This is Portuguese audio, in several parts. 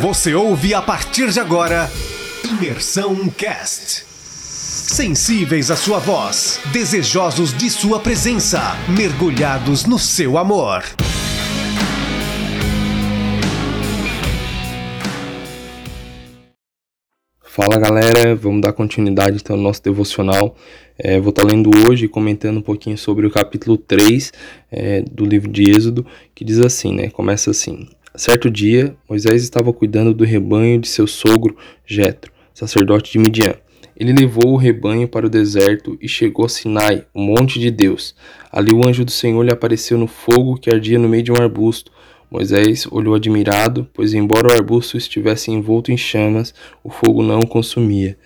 Você ouve a partir de agora Imersão Cast. Sensíveis à sua voz, desejosos de sua presença, mergulhados no seu amor. Fala galera, vamos dar continuidade então ao nosso devocional. É, vou estar lendo hoje e comentando um pouquinho sobre o capítulo 3 é, do livro de Êxodo, que diz assim, né? Começa assim: Certo dia, Moisés estava cuidando do rebanho de seu sogro Jetro, sacerdote de Midian. Ele levou o rebanho para o deserto e chegou a Sinai, o monte de Deus. Ali o anjo do Senhor lhe apareceu no fogo que ardia no meio de um arbusto. Moisés olhou admirado, pois, embora o arbusto estivesse envolto em chamas, o fogo não o consumia.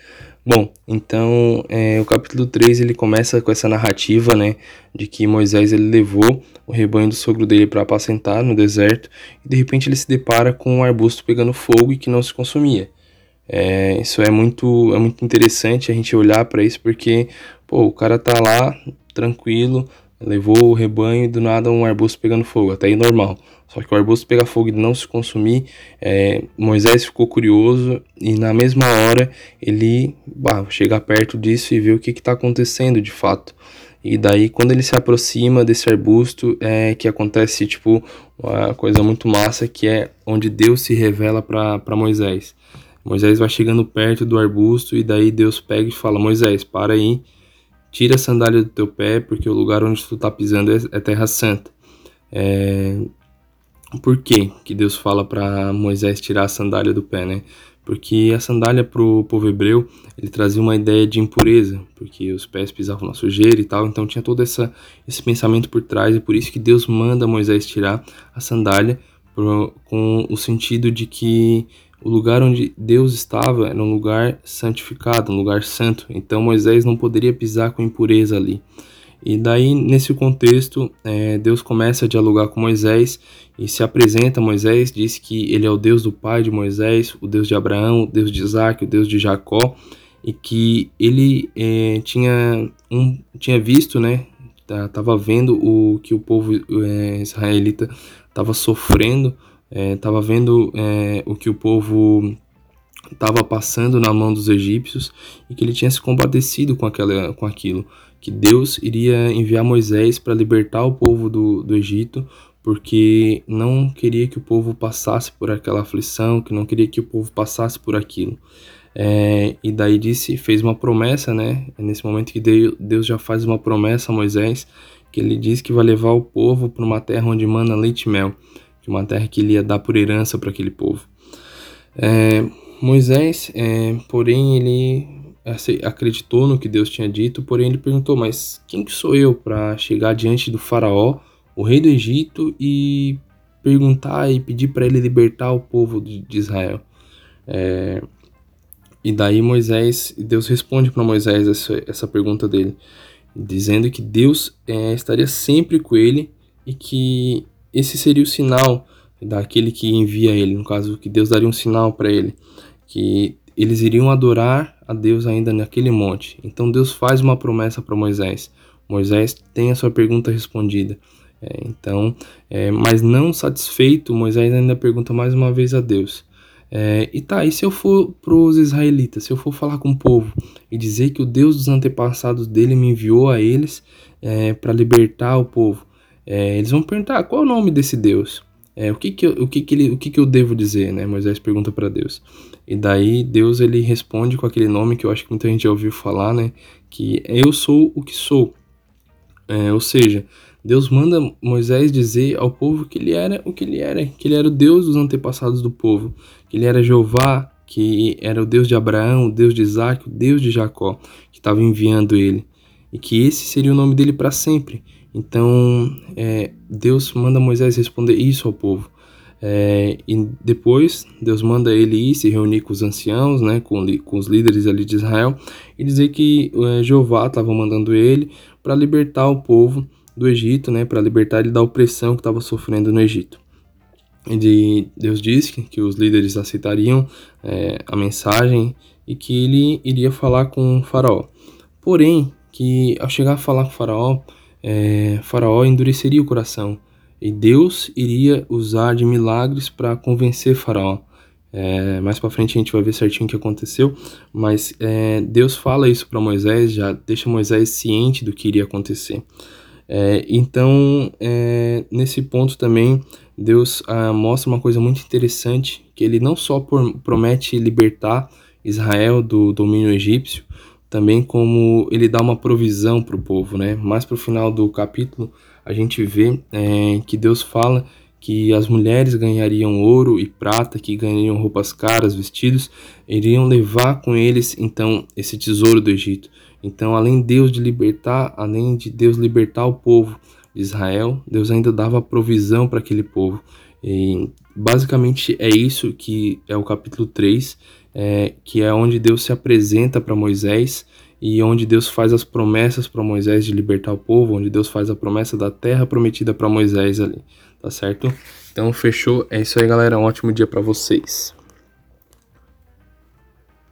Bom, então é, o capítulo 3 ele começa com essa narrativa, né, de que Moisés ele levou o rebanho do sogro dele para apacentar no deserto e de repente ele se depara com um arbusto pegando fogo e que não se consumia. É, isso é muito, é muito interessante a gente olhar para isso porque pô, o cara tá lá tranquilo, levou o rebanho e do nada um arbusto pegando fogo, até aí normal. Só que o arbusto pegar fogo e não se consumir, é, Moisés ficou curioso e na mesma hora ele bah, chega perto disso e vê o que está acontecendo de fato. E daí quando ele se aproxima desse arbusto é que acontece tipo uma coisa muito massa que é onde Deus se revela para Moisés. Moisés vai chegando perto do arbusto e daí Deus pega e fala: Moisés, para aí, tira a sandália do teu pé, porque o lugar onde tu está pisando é, é terra santa. É, por que que Deus fala para Moisés tirar a sandália do pé, né? Porque a sandália para o povo hebreu, ele trazia uma ideia de impureza, porque os pés pisavam na sujeira e tal, então tinha todo essa, esse pensamento por trás, e por isso que Deus manda Moisés tirar a sandália, pro, com o sentido de que o lugar onde Deus estava era um lugar santificado, um lugar santo, então Moisés não poderia pisar com impureza ali. E daí, nesse contexto, é, Deus começa a dialogar com Moisés e se apresenta a Moisés, diz que ele é o Deus do pai de Moisés, o Deus de Abraão, o Deus de Isaac, o Deus de Jacó, e que ele é, tinha, um, tinha visto, né, estava vendo o que o povo é, israelita estava sofrendo, estava é, vendo é, o que o povo estava passando na mão dos egípcios e que ele tinha se compadecido com, aquela, com aquilo que Deus iria enviar Moisés para libertar o povo do, do Egito, porque não queria que o povo passasse por aquela aflição, que não queria que o povo passasse por aquilo. É, e daí disse, fez uma promessa, né? É nesse momento que Deus já faz uma promessa a Moisés, que ele diz que vai levar o povo para uma terra onde mana leite e mel, que uma terra que ele ia dar por herança para aquele povo. É, Moisés, é, porém, ele acreditou no que Deus tinha dito, porém ele perguntou: Mas quem que sou eu para chegar diante do Faraó, o rei do Egito, e perguntar e pedir para ele libertar o povo de, Israel? É, e daí Moisés, Deus responde para Moisés essa, essa pergunta dele, dizendo que Deus é, estaria sempre com ele e que esse seria o sinal daquele que envia ele, no caso que Deus daria um sinal para ele, que eles iriam adorar a Deus ainda naquele monte. Então Deus faz uma promessa para Moisés. Moisés tem a sua pergunta respondida. É, então, é, mas não satisfeito, Moisés ainda pergunta mais uma vez a Deus. É, e tá, e se eu for para os israelitas, se eu for falar com o povo e dizer que o Deus dos antepassados dele me enviou a eles é, para libertar o povo, é, eles vão perguntar qual é o nome desse Deus. É, o que que, eu, o que, que, ele, o que, que eu devo dizer, né? Moisés pergunta para Deus. E daí Deus ele responde com aquele nome que eu acho que muita gente já ouviu falar, né? Que eu sou o que sou. É, ou seja, Deus manda Moisés dizer ao povo que ele era o que ele era, que ele era o Deus dos antepassados do povo, que ele era Jeová, que era o Deus de Abraão, o Deus de Isaac, o Deus de Jacó, que estava enviando ele, e que esse seria o nome dele para sempre. Então, é, Deus manda Moisés responder isso ao povo. É, e depois Deus manda ele ir se reunir com os anciãos, né, com, com os líderes ali de Israel, e dizer que é, Jeová estava mandando ele para libertar o povo do Egito, né, para libertar ele da opressão que estava sofrendo no Egito. E Deus disse que, que os líderes aceitariam é, a mensagem e que ele iria falar com o faraó. Porém, que ao chegar a falar com o faraó, é, Faraó endureceria o coração e Deus iria usar de milagres para convencer Faraó. É, mais para frente a gente vai ver certinho o que aconteceu, mas é, Deus fala isso para Moisés, já deixa Moisés ciente do que iria acontecer. É, então, é, nesse ponto também, Deus ah, mostra uma coisa muito interessante, que ele não só por, promete libertar Israel do domínio egípcio, também como ele dá uma provisão para o povo, né? Mais para o final do capítulo, a gente vê é, que Deus fala que as mulheres ganhariam ouro e prata, que ganhariam roupas caras, vestidos, iriam levar com eles então esse tesouro do Egito. Então, além de Deus de libertar, além de Deus libertar o povo de Israel, Deus ainda dava provisão para aquele povo. E basicamente é isso que é o capítulo 3, é, que é onde Deus se apresenta para Moisés e onde Deus faz as promessas para Moisés de libertar o povo, onde Deus faz a promessa da terra prometida para Moisés ali, tá certo? Então fechou, é isso aí galera, um ótimo dia para vocês.